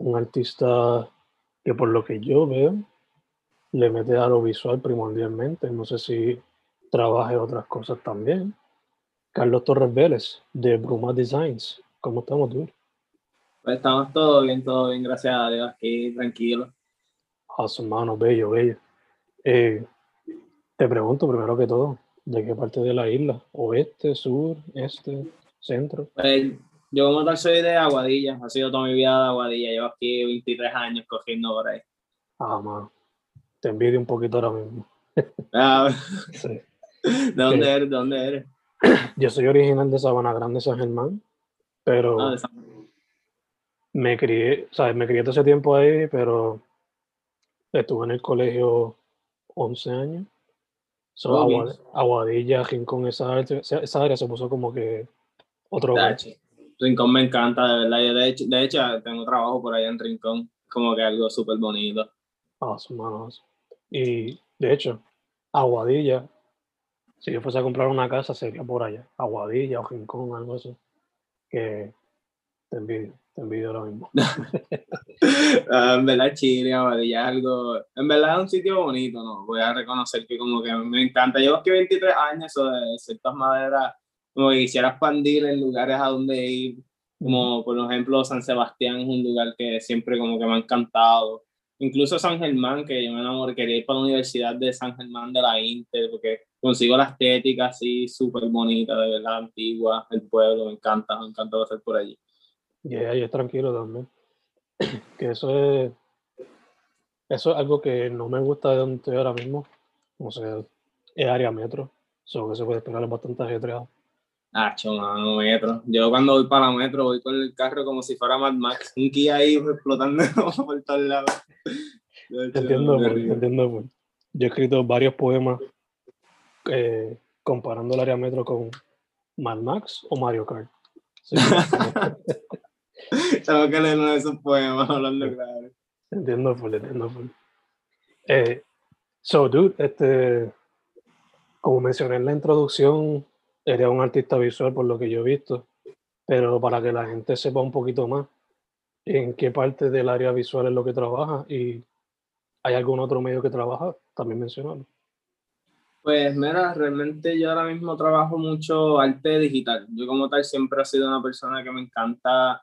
un artista que por lo que yo veo le mete a lo visual primordialmente. No sé si trabaje otras cosas también. Carlos Torres Vélez de Bruma Designs. ¿Cómo estamos tú? Pues estamos todo bien, todo bien, gracias a Dios, aquí tranquilo. Awesome, mano, bello, bello. Eh, te pregunto primero que todo, ¿de qué parte de la isla? ¿Oeste, sur, este, centro? Pues, yo como tal soy de Aguadilla, ha sido toda mi vida de Aguadilla, llevo aquí 23 años cogiendo por ahí. Ah, mano, te envidio un poquito ahora mismo. Ah, Sí. ¿De dónde eres? ¿De dónde eres? Yo soy original de Sabana Grande, San Germán, pero Ah, me crié, sea, me crié todo ese tiempo ahí, pero estuve en el colegio 11 años. So, Aguadilla, Rincón, esa, área- esa área se puso como que otro. Tachi. Rincón me encanta, de verdad. Yo de hecho, de hecho tengo trabajo por allá en Rincón, como que algo súper bonito. Awesome, awesome. Y de hecho, Aguadilla, si yo fuese a comprar una casa, sería por allá. Aguadilla o Rincón, algo así. Que te envidio, te envidio ahora mismo. Ah, en verdad, Chile, Aguadilla es algo. En verdad es un sitio bonito, ¿no? Voy a reconocer que, como que me encanta. Llevo aquí 23 años, o de ciertas maneras, como que quisiera expandir en lugares a donde ir. Como, por ejemplo, San Sebastián es un lugar que siempre, como que me ha encantado. Incluso San Germán, que yo me enamoré, quería ir para la Universidad de San Germán de la Inter, porque consigo la estética así, súper bonita, de verdad, antigua, el pueblo, me encanta, me encanta pasar por allí. Y ahí es tranquilo también. Que eso es, eso es algo que no me gusta de donde estoy ahora mismo. O sea, es área metro. Solo que se puede esperar es bastante ajetreado. Ah, mano, metro. Yo cuando voy para la metro voy con el carro como si fuera Mad Max. Un Kia ahí explotando por todos lados. Te entiendo, Qué pues, te entiendo. pues. Yo he escrito varios poemas eh, comparando el área metro con Mad Max o Mario Kart. Sí, Tengo que leer uno de esos poemas hablando claro. te entiendo, full, te entiendo. full. Eh, so, dude, este, como mencioné en la introducción, eres un artista visual por lo que yo he visto, pero para que la gente sepa un poquito más en qué parte del área visual es lo que trabaja y hay algún otro medio que trabaja, también mencionarlo. Pues mira, realmente yo ahora mismo trabajo mucho arte digital. Yo como tal siempre he sido una persona que me encanta,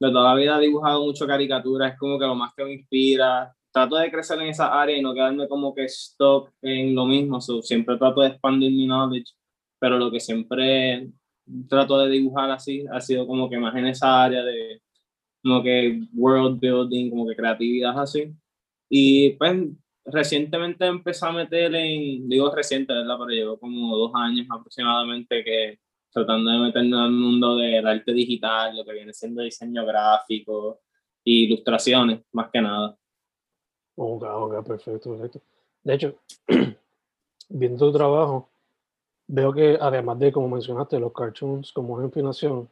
de toda la vida he dibujado mucho caricaturas, es como que lo más que me inspira. Trato de crecer en esa área y no quedarme como que stop en lo mismo. So, siempre trato de expandir mi knowledge, pero lo que siempre trato de dibujar así ha sido como que más en esa área de como que world building, como que creatividad así. Y pues recientemente empecé a meter en, digo reciente, ¿verdad? Pero llevo como dos años aproximadamente que tratando de meterme en el mundo del arte digital, lo que viene siendo diseño gráfico y ilustraciones, más que nada. Ok, ok, perfecto, perfecto. De hecho, viendo tu trabajo, veo que además de, como mencionaste, los cartoons como una inspiración,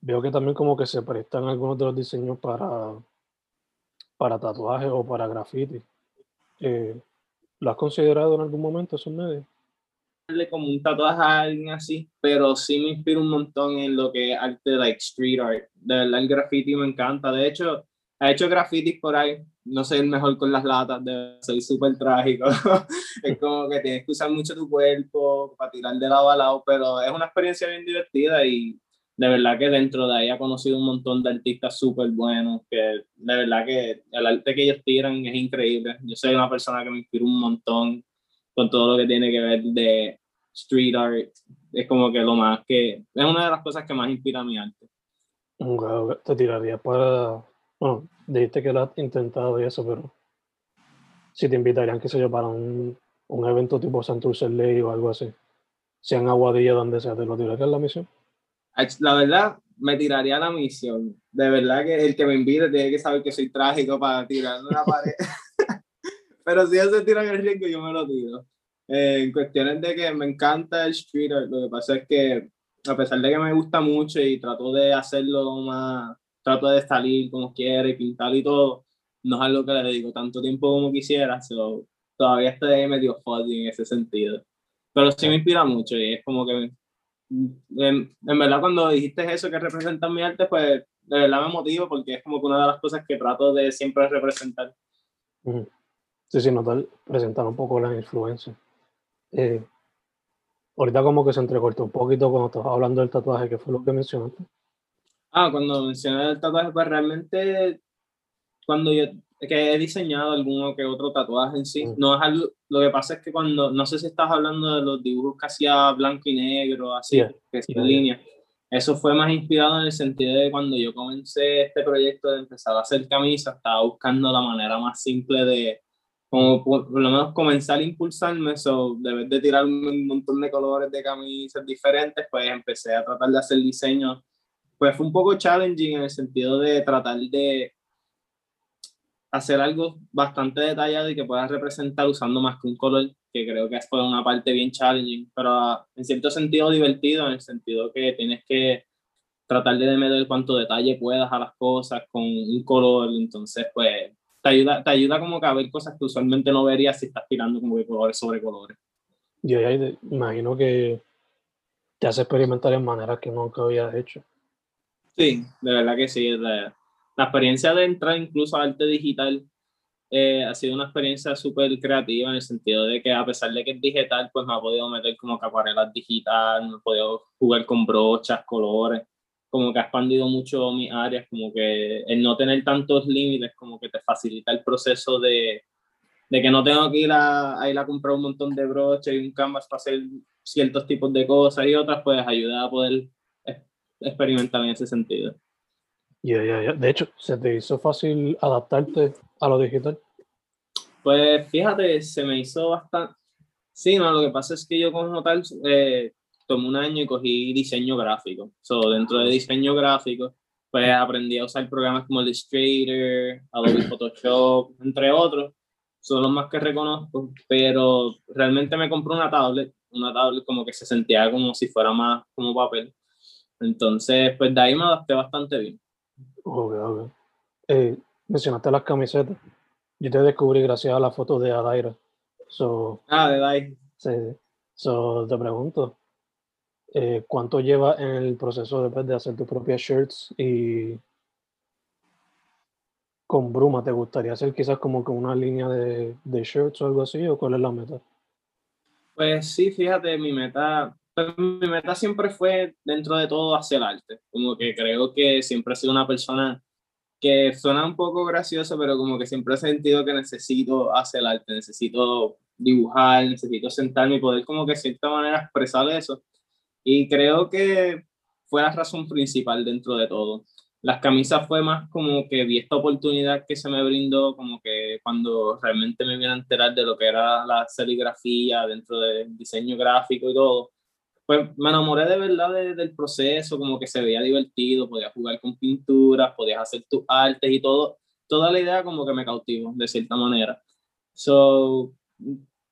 veo que también como que se prestan algunos de los diseños para para tatuajes o para graffiti. Eh, ¿Lo has considerado en algún momento esos medios? como un tatuaje a alguien así, pero sí me inspira un montón en lo que es arte, like street art. De verdad, el graffiti me encanta. De hecho, he hecho grafitis por ahí. No soy el mejor con las latas, de, soy súper trágico. es como que tienes que usar mucho tu cuerpo para tirar de lado a lado, pero es una experiencia bien divertida y de verdad que dentro de ahí he conocido un montón de artistas súper buenos, que de verdad que el arte que ellos tiran es increíble. Yo soy una persona que me inspira un montón con todo lo que tiene que ver de street art. Es como que lo más que, es una de las cosas que más inspira mi arte. te tiraría para, bueno, dijiste que lo has intentado y eso, pero si te invitarían, qué sé yo, para un, un evento tipo Santurce Ley o algo así, sea en Aguadilla, donde sea, ¿te lo tirarías la misión? La verdad, me tiraría la misión. De verdad que el que me invite tiene que saber que soy trágico para tirarme una pared. Pero si se tira el riesgo, yo me lo tiro. Eh, en cuestiones de que me encanta el street lo que pasa es que a pesar de que me gusta mucho y trato de hacerlo más, trato de salir como quiere, pintar y todo, no es algo que le dedico tanto tiempo como quisiera, so, todavía estoy medio fuzzy en ese sentido. Pero sí me inspira mucho y es como que en, verdad cuando dijiste eso que representa mi arte, pues de verdad me motivo porque es como que una de las cosas que trato de siempre representar. Sí, sí, notar, presentar un poco las influencias. Eh, ahorita como que se entrecortó un poquito cuando estabas hablando del tatuaje, que fue lo que mencionaste. Ah, cuando mencioné el tatuaje, pues realmente cuando yo que he diseñado alguno que otro tatuaje en sí. Mm. No es algo, lo que pasa es que cuando, no sé si estás hablando de los dibujos que hacía blanco y negro, así, que es línea. Eso fue más inspirado en el sentido de cuando yo comencé este proyecto de empezar a hacer camisas, estaba buscando la manera más simple de, como por, lo menos comenzar a impulsarme, eso, de vez de tirar un montón de colores de camisas diferentes, pues empecé a tratar de hacer diseños. Pues fue un poco challenging en el sentido de tratar de hacer algo bastante detallado y que puedas representar usando más que un color, que creo que fue una parte bien challenging, pero en cierto sentido divertido, en el sentido que tienes que tratar de meter cuanto detalle puedas a las cosas con un color, entonces pues te ayuda, te ayuda como que a ver cosas que usualmente no verías si estás tirando como de colores sobre colores. Yo ya imagino que te hace experimentar en maneras que nunca habías hecho. Sí, de verdad que sí. De, la experiencia de entrar incluso a arte digital eh, ha sido una experiencia súper creativa en el sentido de que a pesar de que es digital, pues me ha podido meter como que acuarelas digital, me he podido jugar con brochas, colores, como que ha expandido mucho mis áreas, como que el no tener tantos límites, como que te facilita el proceso de, de que no tengo que ir a, a, ir a comprar un montón de broches y un canvas para hacer ciertos tipos de cosas y otras, pues ayuda a poder experimentar en ese sentido. De hecho, ¿se te hizo fácil adaptarte a lo digital? Pues fíjate, se me hizo bastante... Sí, no, lo que pasa es que yo como tal eh, tomé un año y cogí diseño gráfico. So, dentro de diseño gráfico, pues aprendí a usar programas como Illustrator, Adobe Photoshop, entre otros. Son los más que reconozco, pero realmente me compré una tablet, una tablet como que se sentía como si fuera más como papel. Entonces, pues de ahí me adapté bastante bien. Ok, ok. Eh, mencionaste las camisetas. Yo te descubrí gracias a la foto de Adaira. So, ah, de Adaira. Sí. So, te pregunto, eh, ¿cuánto lleva en el proceso después de hacer tus propias shirts y con Bruma te gustaría hacer quizás como con una línea de, de shirts o algo así o cuál es la meta? Pues sí, fíjate, mi meta pues, mi meta siempre fue, dentro de todo, hacer arte. Como que creo que siempre he sido una persona que suena un poco gracioso, pero como que siempre he sentido que necesito hacer arte, necesito dibujar, necesito sentarme y poder como que de cierta manera expresar eso. Y creo que fue la razón principal dentro de todo. Las camisas fue más como que vi esta oportunidad que se me brindó, como que cuando realmente me vine a enterar de lo que era la serigrafía dentro del diseño gráfico y todo, pues me enamoré de verdad del proceso, como que se veía divertido, podías jugar con pinturas, podías hacer tus artes y todo, toda la idea como que me cautivó de cierta manera. So,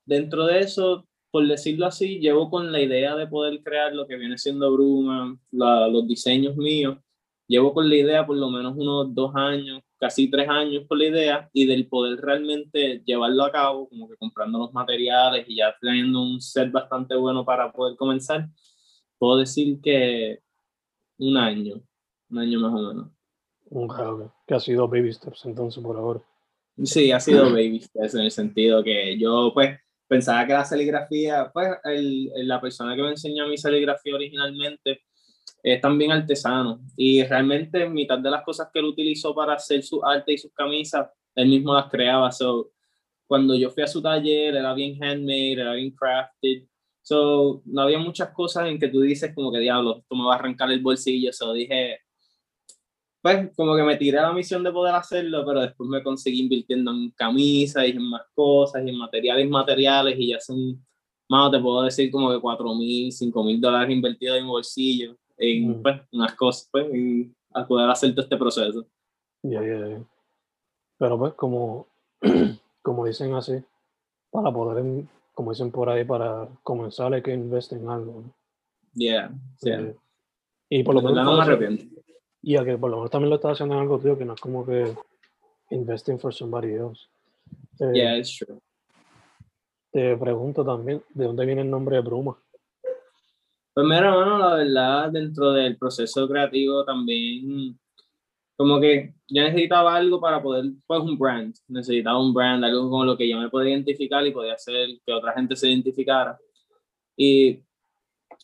dentro de eso, por decirlo así, llevo con la idea de poder crear lo que viene siendo Bruma, los diseños míos, llevo con la idea por lo menos unos dos años, casi tres años con la idea y del poder realmente llevarlo a cabo, como que comprando los materiales y ya teniendo un set bastante bueno para poder comenzar, puedo decir que un año, un año más o menos. Un que ha sido baby steps entonces por ahora. Sí, ha sido baby steps en el sentido que yo pues pensaba que la serigrafía, pues el, la persona que me enseñó mi serigrafía originalmente es también artesano y realmente mitad de las cosas que él utilizó para hacer su arte y sus camisas, él mismo las creaba. So, cuando yo fui a su taller, era bien handmade, era bien crafted. So, no había muchas cosas en que tú dices como que diablo, esto me va a arrancar el bolsillo. So, dije, pues como que me tiré a la misión de poder hacerlo, pero después me conseguí invirtiendo en camisas y en más cosas y en materiales materiales y ya son, más te puedo decir como que 4 mil, 5 mil dólares invertidos en bolsillo en pues, unas cosas, pues, a poder hacer todo este proceso. Ya, ya, ya. Pero pues, como, como dicen así, para poder, como dicen por ahí, para comenzar hay que invertir en algo. Yeah, yeah. Y por lo menos. No me arrepiento. Y a que por lo menos también lo estás haciendo en algo, tío, que no es como que investing for somebody else. Eh, yeah, it's true. Te pregunto también, ¿de dónde viene el nombre de Bruma? Pues mira, hermano, la verdad, dentro del proceso creativo también, como que yo necesitaba algo para poder, pues un brand, necesitaba un brand, algo con lo que yo me podía identificar y podía hacer que otra gente se identificara. Y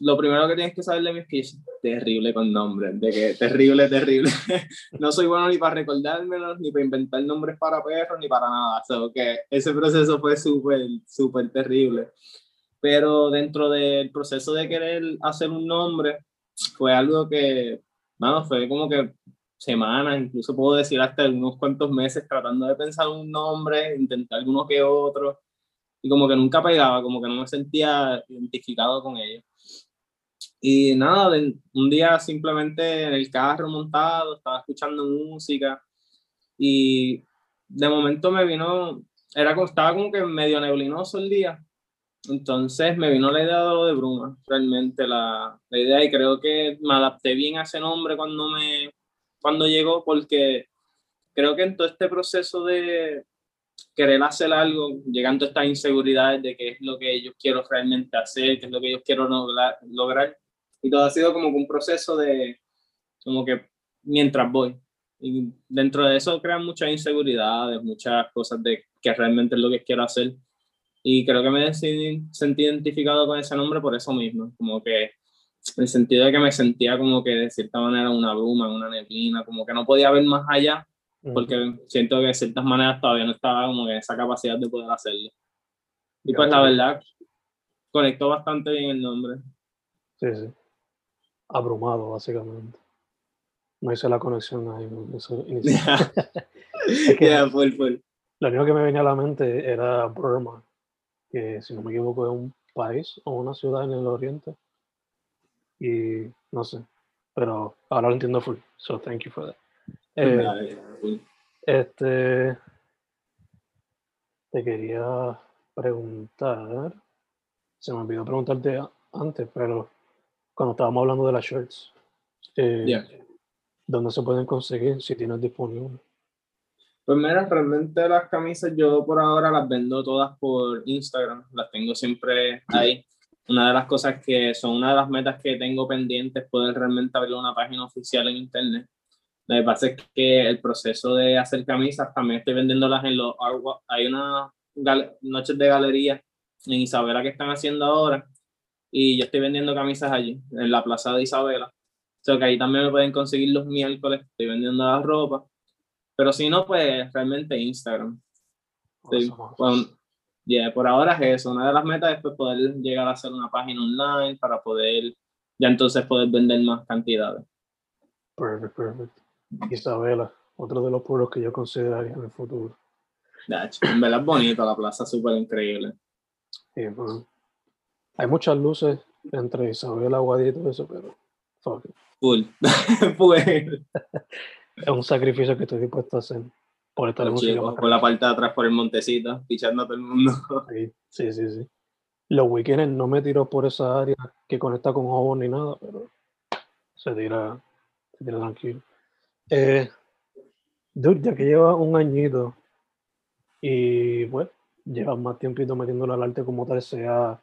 lo primero que tienes que saber de mí es que terrible con nombres, de que terrible, terrible. no soy bueno ni para recordármelos, ni para inventar nombres para perros, ni para nada. O que ese proceso fue súper, súper terrible pero dentro del proceso de querer hacer un nombre, fue algo que, bueno, fue como que semanas, incluso puedo decir hasta unos cuantos meses tratando de pensar un nombre, intentar alguno que otro, y como que nunca pegaba, como que no me sentía identificado con ellos. Y nada, un día simplemente en el carro montado, estaba escuchando música y de momento me vino, era, estaba como que medio neblinoso el día entonces me vino la idea de lo de Bruma, realmente la, la, idea y creo que me adapté bien a ese nombre cuando, me, cuando llegó porque creo que en todo este proceso de querer hacer algo, llegando a estas inseguridades de qué es lo que yo quiero realmente hacer, qué es lo que yo quiero lograr, lograr y todo ha sido como un proceso de como que mientras voy. Y dentro de eso crean muchas inseguridades, muchas cosas de que realmente es lo que quiero hacer y creo que me sentí identificado con ese nombre por eso mismo, como que en el sentido de que me sentía como que de cierta manera una bruma, una neblina, como que no podía ver más allá, porque siento que de ciertas maneras todavía no estaba como en esa capacidad de poder hacerlo. Y pues la verdad, conectó bastante bien el nombre. Sí, sí. Abrumado, básicamente. No hice la conexión ahí. es que full, full. Lo único que me venía a la mente era Burma, que si no me equivoco es un país o una ciudad en el oriente. Y no sé, pero ahora lo entiendo full. So thank you for that. Eh, este, te quería preguntar, se me olvidó preguntarte antes, pero cuando estábamos hablando de las shirts, eh, ¿dónde se pueden conseguir si tienes disponible? Pues mira, realmente las camisas yo por ahora las vendo todas por Instagram, las tengo siempre ahí. Una de las cosas que son una de las metas que tengo pendientes es poder realmente abrir una página oficial en internet. Lo que pasa es que el proceso de hacer camisas también estoy vendiéndolas en los hay unas noches de galería en Isabela que están haciendo ahora y yo estoy vendiendo camisas allí en la plaza de Isabela. O sea que ahí también me pueden conseguir los miércoles, estoy vendiendo la ropa pero si no, pues realmente Instagram. Sí, por ahora es eso. Una de las metas es pues, poder llegar a hacer una página online para poder ya entonces poder vender más cantidades. Perfecto, perfecto. Isabela, otro de los pueblos que yo consideraría en el futuro. en verdad es bonito, la plaza súper increíble. Sí, hay muchas luces entre Isabela, Guadí y todo eso, pero fuck Full. Full es un sacrificio que estoy dispuesto a hacer por estar en un Por la parte de atrás, por el montecito, pichando a todo el mundo. Sí, sí, sí. Los weekends no me tiro por esa área que conecta con Jobon ni nada, pero se tira, se tira tranquilo. Eh, dude, ya que lleva un añito y pues llevas más tiempito metiéndolo al arte como tal, sea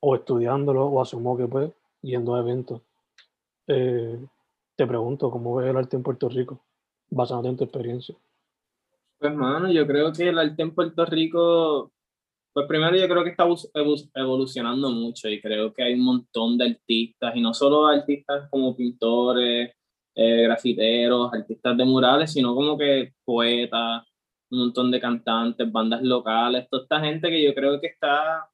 o estudiándolo o asumo que pues yendo a eventos. Eh, te pregunto, ¿cómo ves el arte en Puerto Rico? Basándote en tu experiencia. Pues, mano, yo creo que el arte en Puerto Rico, pues primero yo creo que está evolucionando mucho y creo que hay un montón de artistas, y no solo artistas como pintores, eh, grafiteros, artistas de murales, sino como que poetas, un montón de cantantes, bandas locales, toda esta gente que yo creo que está,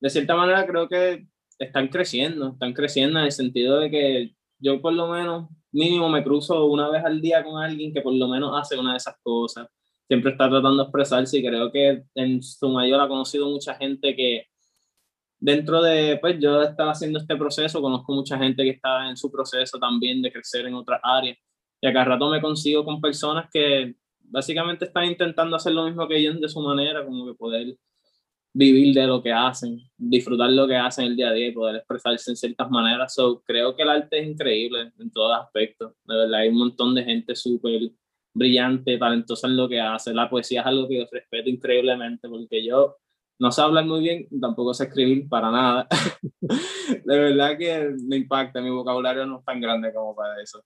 de cierta manera creo que están creciendo, están creciendo en el sentido de que yo por lo menos mínimo me cruzo una vez al día con alguien que por lo menos hace una de esas cosas. Siempre está tratando de expresarse y creo que en su mayor ha conocido mucha gente que dentro de, pues yo estaba haciendo este proceso, conozco mucha gente que está en su proceso también de crecer en otras áreas. Y acá rato me consigo con personas que básicamente están intentando hacer lo mismo que ellos de su manera, como que poder vivir de lo que hacen, disfrutar lo que hacen el día a día y poder expresarse en ciertas maneras. So, creo que el arte es increíble en todos aspectos. De verdad, hay un montón de gente súper brillante, talentosa en lo que hace. La poesía es algo que yo respeto increíblemente porque yo no sé hablar muy bien, tampoco sé escribir para nada. de verdad que me impacta, mi vocabulario no es tan grande como para eso.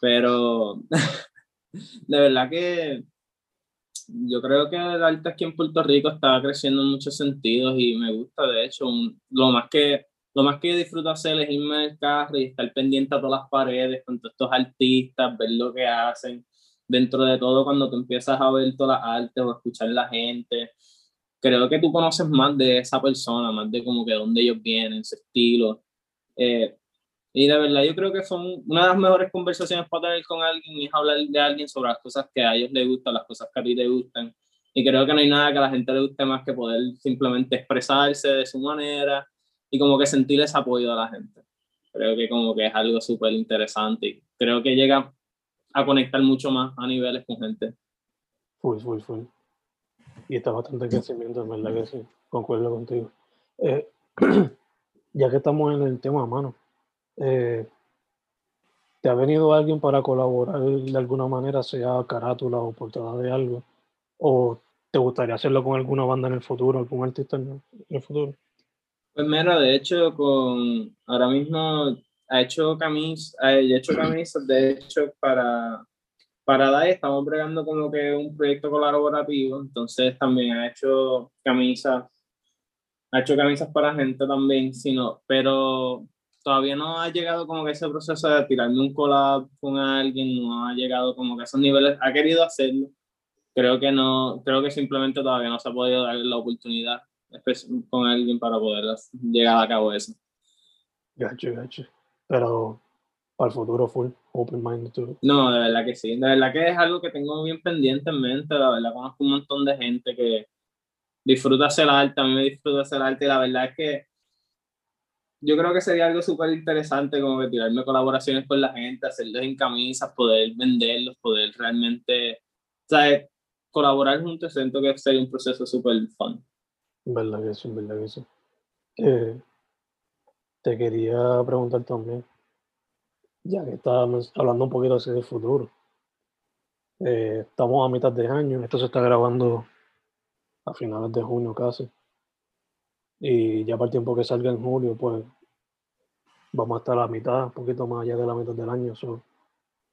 Pero de verdad que yo creo que el arte aquí en Puerto Rico está creciendo en muchos sentidos y me gusta, de hecho, lo más que lo más que disfruto hacer es irme el carro y estar pendiente a todas las paredes con todos estos artistas, ver lo que hacen, dentro de todo cuando tú empiezas a ver todas las artes o escuchar la gente, creo que tú conoces más de esa persona, más de como que dónde ellos vienen, su estilo. Eh, y de verdad yo creo que son una de las mejores conversaciones para tener con alguien es hablar de alguien sobre las cosas que a ellos les gustan, las cosas que a ti te gustan. Y creo que no hay nada que a la gente le guste más que poder simplemente expresarse de su manera y como que sentir ese apoyo de la gente. Creo que como que es algo súper interesante y creo que llega a conectar mucho más a niveles con gente. Full, full, full. Y está bastante crecimiento, en verdad que sí, concuerdo contigo. Eh, ya que estamos en el tema, mano, eh, ¿te ha venido alguien para colaborar de alguna manera, sea carátula o portada de algo? ¿O te gustaría hacerlo con alguna banda en el futuro, algún artista en el futuro? Pues mira, de hecho, con ahora mismo ha hecho camisas, ha hecho camisas, de hecho, para, para DAI estamos bregando como que un proyecto colaborativo, entonces también ha hecho camisas, ha hecho camisas para gente también, sino, pero todavía no ha llegado como que ese proceso de tirarme un collab con alguien, no ha llegado como que a esos niveles, ha querido hacerlo, creo que no, creo que simplemente todavía no se ha podido dar la oportunidad con alguien para poder llegar a cabo eso. Gacho, gacho. Pero para el futuro full open minded No, de verdad que sí, de verdad que es algo que tengo bien pendiente en mente, la verdad conozco un montón de gente que disfruta hacer arte, a mí me disfruta hacer arte y la verdad es que yo creo que sería algo súper interesante como que tirarme colaboraciones con la gente, hacerlos en camisas, poder venderlos, poder realmente, ¿sabes? Colaborar juntos, siento que sería un proceso súper fun. Verdad que sí, verdad que sí. Eh, te quería preguntar también, ya que estábamos hablando un poquito así del futuro. Eh, estamos a mitad de año, esto se está grabando a finales de junio casi. Y ya para el tiempo que salga en julio, pues vamos a estar a la mitad, un poquito más allá de la mitad del año.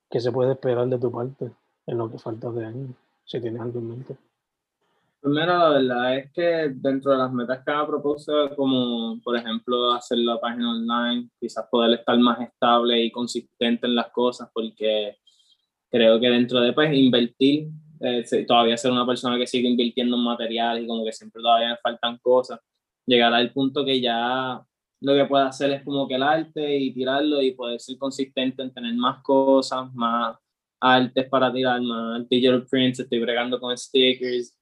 ¿Qué se puede esperar de tu parte en lo que falta de año? Si tienes algo en mente. Primero, la verdad es que dentro de las metas que me propuesto, como por ejemplo hacer la página online, quizás poder estar más estable y consistente en las cosas, porque creo que dentro de pues invertir, eh, todavía ser una persona que sigue invirtiendo en materiales y como que siempre todavía me faltan cosas, llegar al punto que ya lo que puedo hacer es como que el arte y tirarlo y poder ser consistente en tener más cosas, más artes para tirar, más digital prints, estoy bregando con stickers,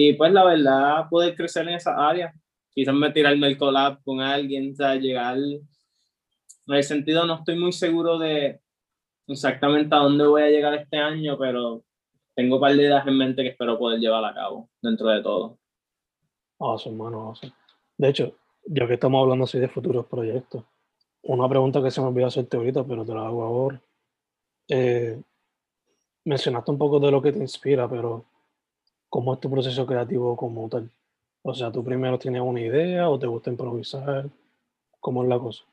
y pues la verdad, poder crecer en esa área. Quizás me tirarme el collab con alguien, o sea, llegar. En el sentido, no estoy muy seguro de exactamente a dónde voy a llegar este año, pero tengo un par de ideas en mente que espero poder llevar a cabo dentro de todo. Awesome, mano, awesome. De hecho, ya que estamos hablando así de futuros proyectos, una pregunta que se me olvidó hacerte ahorita, pero te la hago ahora. Eh, mencionaste un poco de lo que te inspira, pero ¿cómo es tu proceso creativo como tal? O sea, ¿tú primero tienes una idea o te gusta improvisar? ¿Cómo es la cosa?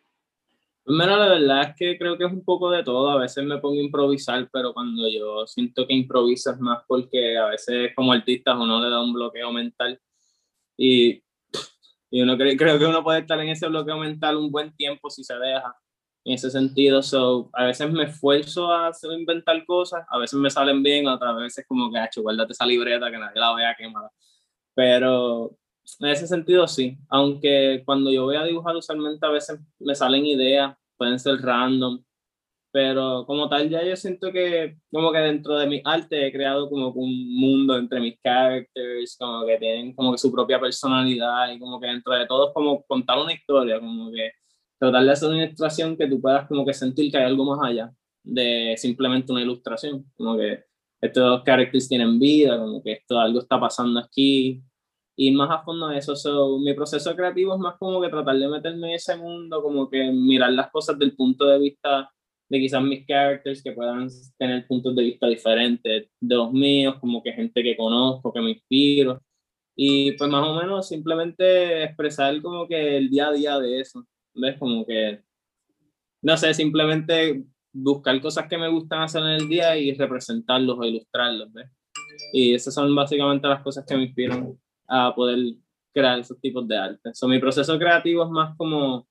Primero, la verdad es que creo que es un poco de todo. A veces me pongo a improvisar, pero cuando yo siento que improvisas más porque a veces como artista uno le da un bloqueo mental y, y uno cree, creo que uno puede estar en ese bloqueo mental un buen tiempo si se deja en ese sentido. So, a veces me esfuerzo a hacer, inventar cosas, a veces me salen bien, otras veces como que, hecho, guárdate esa libreta que nadie la vea quemada. Pero en ese sentido sí, aunque cuando yo voy a dibujar usualmente a veces me salen ideas, pueden ser random, pero como tal ya yo siento que como que dentro de mi arte he creado como un mundo entre mis characters, como que tienen como que su propia personalidad y como que dentro de todo es como contar una historia, como que tratar de hacer una ilustración que tú puedas como que sentir que hay algo más allá de simplemente una ilustración, como que estos characters tienen vida, como que esto algo está pasando aquí, y más a fondo de eso, so, mi proceso creativo es más como que tratar de meterme en ese mundo, como que mirar las cosas del punto de vista de quizás mis characters que puedan tener puntos de vista diferentes de los míos, como que gente que conozco, que me inspiro, y pues más o menos simplemente expresar como que el día a día de eso. ¿ves? Como que, no sé, simplemente buscar cosas que me gustan hacer en el día y representarlos o ilustrarlos, ¿ves? Y esas son básicamente las cosas que me inspiran a poder crear esos tipos de arte. So, mi proceso creativo es más como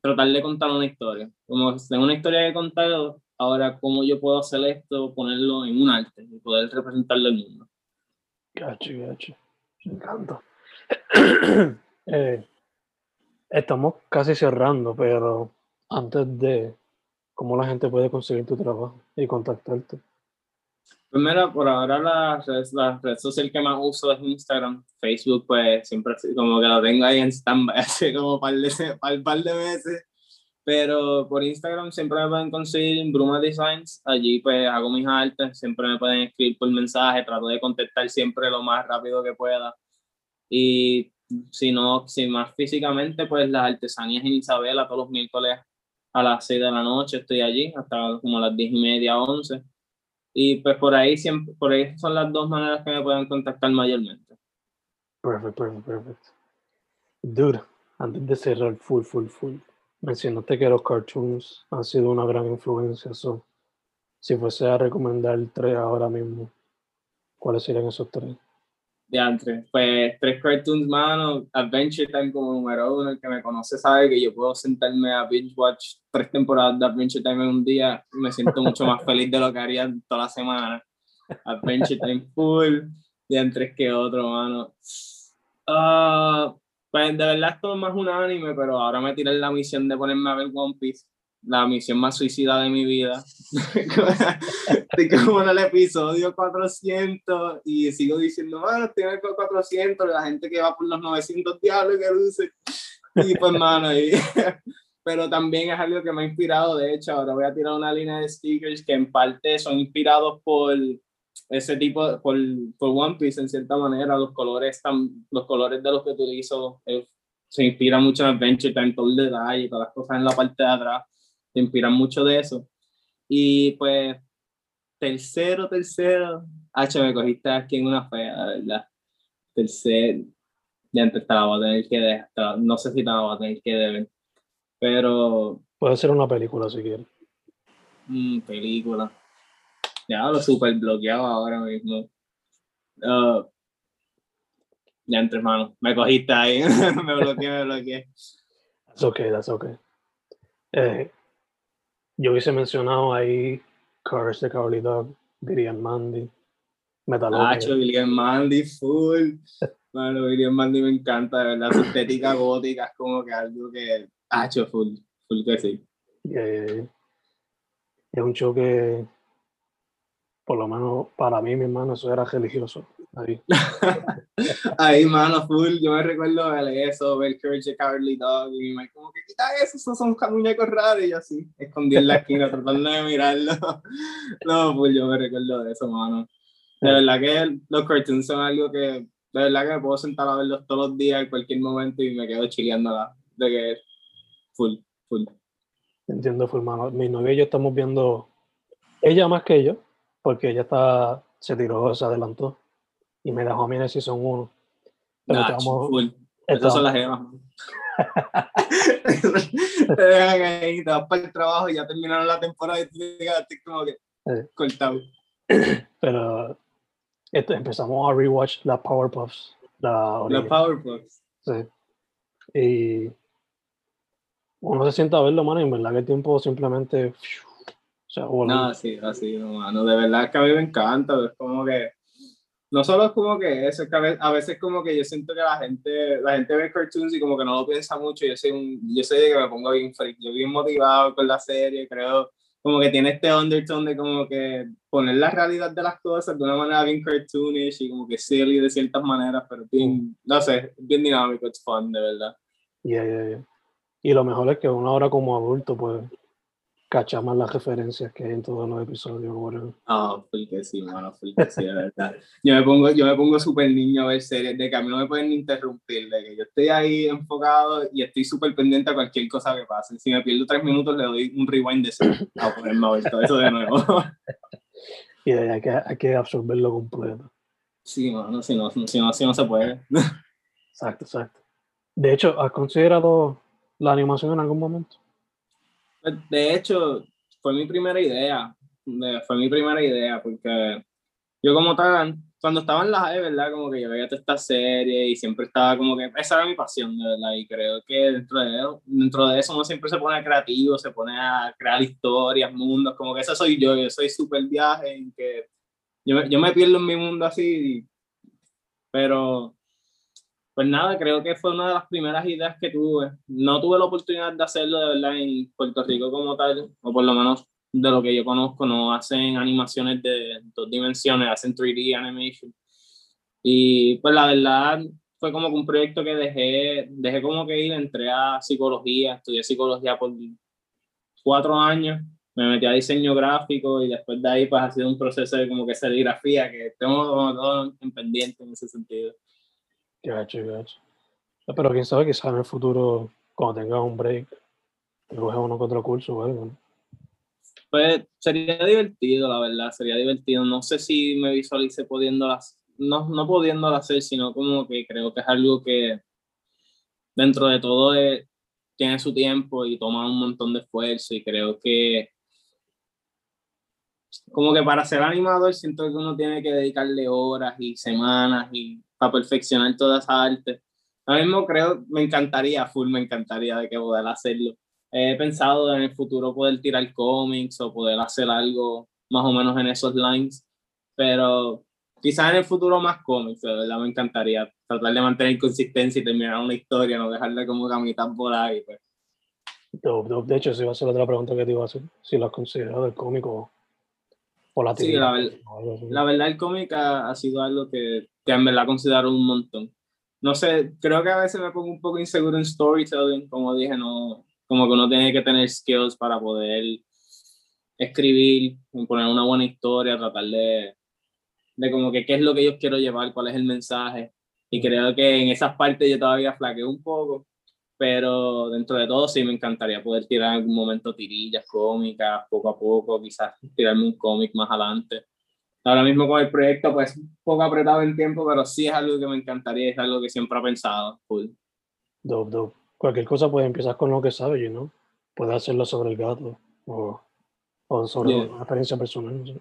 tratar de contar una historia. Como tengo una historia que contar, ahora cómo yo puedo hacer esto, ponerlo en un arte y poder representarlo al mundo. Gacho, gacho. Me encanta. eh, Estamos casi cerrando, pero antes de, ¿cómo la gente puede conseguir tu trabajo y contactarte? Primero, por ahora la la red social que más uso es Instagram. Facebook, pues siempre como que lo tengo ahí en stand-by como un par de, par de meses. Pero por Instagram siempre me pueden conseguir Bruma Designs. Allí pues hago mis artes, siempre me pueden escribir por mensaje, trato de contestar siempre lo más rápido que pueda. Y si no, si más físicamente, pues las artesanías en Isabela todos los miércoles a las 6 de la noche estoy allí, hasta como las 10 y media, 11. Y pues por ahí, siempre, por ahí son las dos maneras que me pueden contactar mayormente. Perfecto, perfecto, perfecto. Dude, antes de cerrar full, full, full, mencionaste que los cartoons han sido una gran influencia. So, si fuese a recomendar tres ahora mismo, ¿cuáles serían esos tres? De antes. Pues tres cartoons, mano, Adventure Time como número uno, el que me conoce sabe que yo puedo sentarme a binge watch tres temporadas de Adventure Time en un día, me siento mucho más feliz de lo que haría toda la semana. Adventure Time full, de antes que otro, mano. Uh, pues de verdad esto es más un anime, pero ahora me tiré la misión de ponerme a ver One Piece la misión más suicida de mi vida. Estoy como en el episodio 400 y sigo diciendo, bueno, estoy en el 400, la gente que va por los 900 diablos que luce. Y pues, mano, y, pero también es algo que me ha inspirado. De hecho, ahora voy a tirar una línea de stickers que en parte son inspirados por ese tipo, por, por One Piece en cierta manera. Los colores, tan, los colores de los que utilizo eh, se inspira mucho en Adventure Time, todo el detalle, todas las cosas en la parte de atrás te inspiran mucho de eso. Y pues, tercero, tercero, H, me cogiste aquí en una fea, la verdad. Tercero, ya antes te la voy a tener que dejar, no sé si te la voy a tener que deber, pero... Puede ser una película si quieres. Mm, película. Ya lo super bloqueado ahora mismo. Uh, ya entre manos, me cogiste ahí, me bloqueé, me bloqueé. That's okay, that's okay. Eh, yo hubiese mencionado ahí Cars de Carly Dog, Billion Mandy, Metalocalypse. Ah, Billion Mandy, full. Bueno, Billion Mandy me encanta, de verdad, su estética gótica es como que algo que. Ah, full, full que sí. Es un show que, por lo menos para mí, mi hermano, eso era religioso. Ahí. Ahí, mano, full. Yo me recuerdo ver eso, ver Courage Cowardly Dog. Y me como que quita eso, esos son muñecos raros. Y yo así, escondí en la esquina tratando de mirarlo. No, full, yo me recuerdo de eso, mano. De verdad que los cartoons son algo que, de verdad que me puedo sentar a verlos todos los días, en cualquier momento, y me quedo chileando la, de que full, full. Entiendo, full, mano. Mi novia y yo estamos viendo, ella más que yo, porque ella está, se tiró, se adelantó y me dejó a mí en el Season 1. Pero Nah, full. Esas son las gemas. te dejan ahí, te vas para el trabajo y ya terminaron la temporada y te quedaste como que Sí. cortado. Pero esto, empezamos a rewatch las Powerpuffs. La original, Powerpuffs. sí. Y uno se sienta a verlo, mano, y en verdad que el tiempo simplemente se voló. No, sí, así, no, mano. De verdad que a mí me encanta. Es como que. No solo es como que eso, es que a ve- a veces como que yo siento que la gente, la gente ve cartoons y como que no lo piensa mucho. Yo soy un, yo soy de que me pongo bien freak, yo bien motivado con la serie, creo como que tiene este undertone de como que poner la realidad de las cosas de una manera bien cartoonish y como que silly de ciertas maneras, pero bien, no sé, bien dinámico, it's fun, de verdad. Yeah, yeah, yeah. Y lo mejor es que uno ahora como adulto, pues, cacha más las referencias que hay en todos los episodios. whatever. Ah, full que sí, mano, full que sí, de verdad. Yo me pongo, yo me pongo súper niño a ver series, de que a mí no me pueden interrumpir, de que yo estoy ahí enfocado y estoy súper pendiente a cualquier cosa que pase. Si me pierdo tres minutos, le doy un rewind de cero a ponerme a ver todo eso de nuevo. Y de ahí hay que, hay que absorberlo completo. Sí, mano, si no, si no, si no se puede. Exacto, exacto. De hecho, ¿has considerado la animación en algún momento? De hecho, fue mi primera idea, de- fue mi primera idea, porque yo como tal, cuando estaba en la high, ¿verdad? Como que yo veía toda esta serie y siempre estaba como que, esa era mi pasión, de verdad, y creo que dentro de, dentro de eso uno siempre se pone creativo, se pone a crear historias, mundos, como que ese soy yo, yo soy súper viaje, en que yo, yo me pierdo en mi mundo así, pero pues nada, creo que fue una de las primeras ideas que tuve. No tuve la oportunidad de hacerlo de verdad en Puerto Rico como tal, o por lo menos de lo que yo conozco, no hacen animaciones de dos dimensiones, hacen 3D animation. Y pues la verdad fue como que un proyecto que dejé, dejé como que ir, entré a psicología, estudié psicología por cuatro años, me metí a diseño gráfico y después de ahí pues ha sido un proceso de como que serigrafía, que tengo como todo en pendiente en ese sentido. Gacho, gacho. Pero quién sabe, quizás en el futuro, cuando tengas un break, te coges uno que otro curso o algo. Pues sería divertido, la verdad, sería divertido. No sé si me visualice pudiéndolas, no, no hacer, sino como que creo que es algo que dentro de todo tiene su tiempo y toma un montón de esfuerzo y creo que como que para ser animador siento que uno tiene que dedicarle horas y semanas y para perfeccionar toda esa arte. Ahora mismo creo, me encantaría, full me encantaría de que poder hacerlo. He pensado en el futuro poder tirar cómics o poder hacer algo más o menos en esos lines, pero quizás en el futuro más cómics, de verdad me encantaría tratar de mantener consistencia y terminar una historia, no dejarla como que a mitad por ahí. Pues. De hecho, esa iba a ser otra pregunta que te iba a hacer. Si lo has considerado el cómico o la Sí, la ver-. La verdad, el cómic ha, ha sido algo que, que en verdad considero un montón. No sé, creo que a veces me pongo un poco inseguro en storytelling, como dije, no, como que uno tiene que tener skills para poder escribir, poner una buena historia, tratar de, de como que qué es lo que yo quiero llevar, cuál es el mensaje. Y creo que en esas partes yo todavía flaqueo un poco, pero dentro de todo sí me encantaría poder tirar en algún momento tirillas cómicas, poco a poco, quizás tirarme un cómic más adelante. Ahora mismo con el proyecto, pues un poco apretado en tiempo, pero sí es algo que me encantaría, es algo que siempre he pensado. full. Dope, dope. Cualquier cosa puede empezar con lo que sabes, you know. Puedes hacerlo sobre el gato o, o sobre Yeah. una experiencia personal. no sé.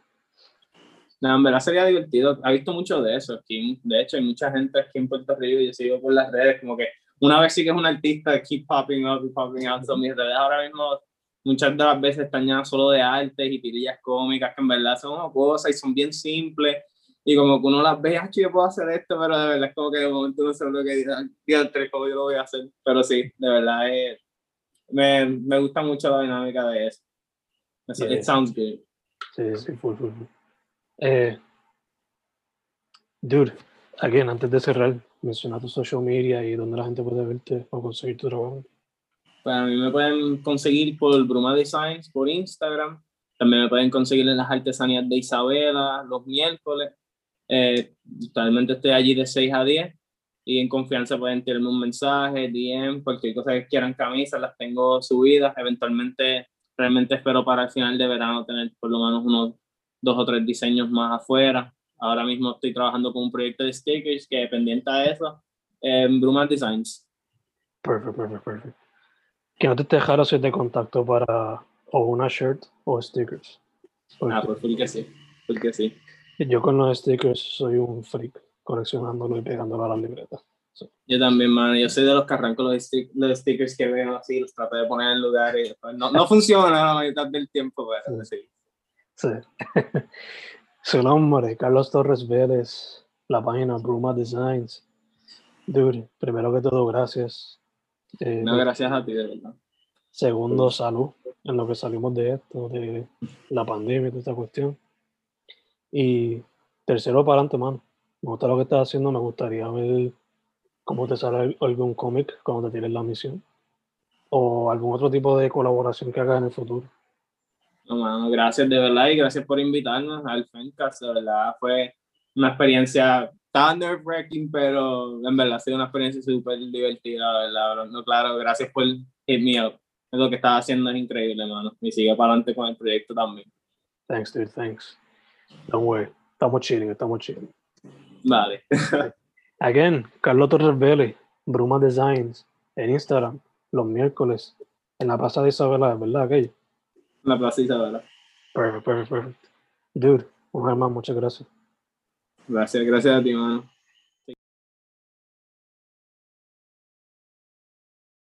No, en verdad sería divertido. Ha visto mucho de eso. Aquí, de hecho, hay mucha gente aquí en Puerto Rico, yo sigo por las redes, como que una vez sí que es un artista, keep popping up y popping out. So, mis redes ahora mismo muchas de las veces están llenas solo de artes y tirillas cómicas que en verdad son una cosa y son bien simples. Y como que uno las ve, ah, yo puedo hacer esto, pero de verdad es como que de momento no sé lo que diantre, cómo yo lo voy a hacer. Pero sí, de verdad eh, me, me gusta mucho la dinámica de eso. Yeah. It sounds good. Sí, sí, full, full, full. Eh, dude, again, antes de cerrar, menciona tu social media y dónde la gente puede verte o conseguir tu trabajo. Pues a mí me pueden conseguir por Bruma Designs, por Instagram. También me pueden conseguir en las artesanías de Isabela los miércoles. Eh, totalmente estoy allí de 6 a 10 y en confianza pueden tirarme un mensaje, DM, cualquier cosa que quieran, camisas, las tengo subidas. Eventualmente, realmente espero para el final de verano tener por lo menos unos dos o tres diseños más afuera. Ahora mismo estoy trabajando con un proyecto de stickers que pendiente a eso, en Bruma Designs. Perfecto, perfecto, perfecto. Que no te dejaron hacer de contacto para o una shirt o stickers. ah, pues full que sí, full que sí. Yo con los stickers soy un freak, coleccionándolo y pegándolo a las libretas. Yo también, mano. Yo soy de los que arranco los, los stickers que veo así, los trato de poner en lugares. No, no funciona la mayoría del tiempo, pero sí. Sí. Su nombre, Carlos Torres Vélez, la página Bruma Designs. Dude, primero que todo, gracias. Eh, no, gracias a ti, de verdad. Segundo, salud, en lo que salimos de esto, de la pandemia y toda esta cuestión. Y tercero, para adelante, mano. Me gusta lo que estás haciendo, me gustaría ver cómo te sale algún cómic cuando te tienes la misión. O algún otro tipo de colaboración que hagas en el futuro. No, mano, gracias de verdad y gracias por invitarnos al Fencast. De verdad fue una experiencia tan nerve-wracking, pero en verdad ha sido una experiencia súper divertida, ¿verdad? No, claro, gracias por hit me up. Lo que estás haciendo es increíble, mano. Y sigue para adelante con el proyecto también. Thanks, dude, thanks. Don't worry. Estamos chilling, estamos chilling. Vale. Again, Carlos Torres Vélez, Bruma Designs, en Instagram, los miércoles, en la Plaza de Isabela, ¿verdad? Aquello. La Plaza Isabela. Perfect, perfect, perfect. Dude, un más, muchas gracias. Gracias, gracias a ti, mano.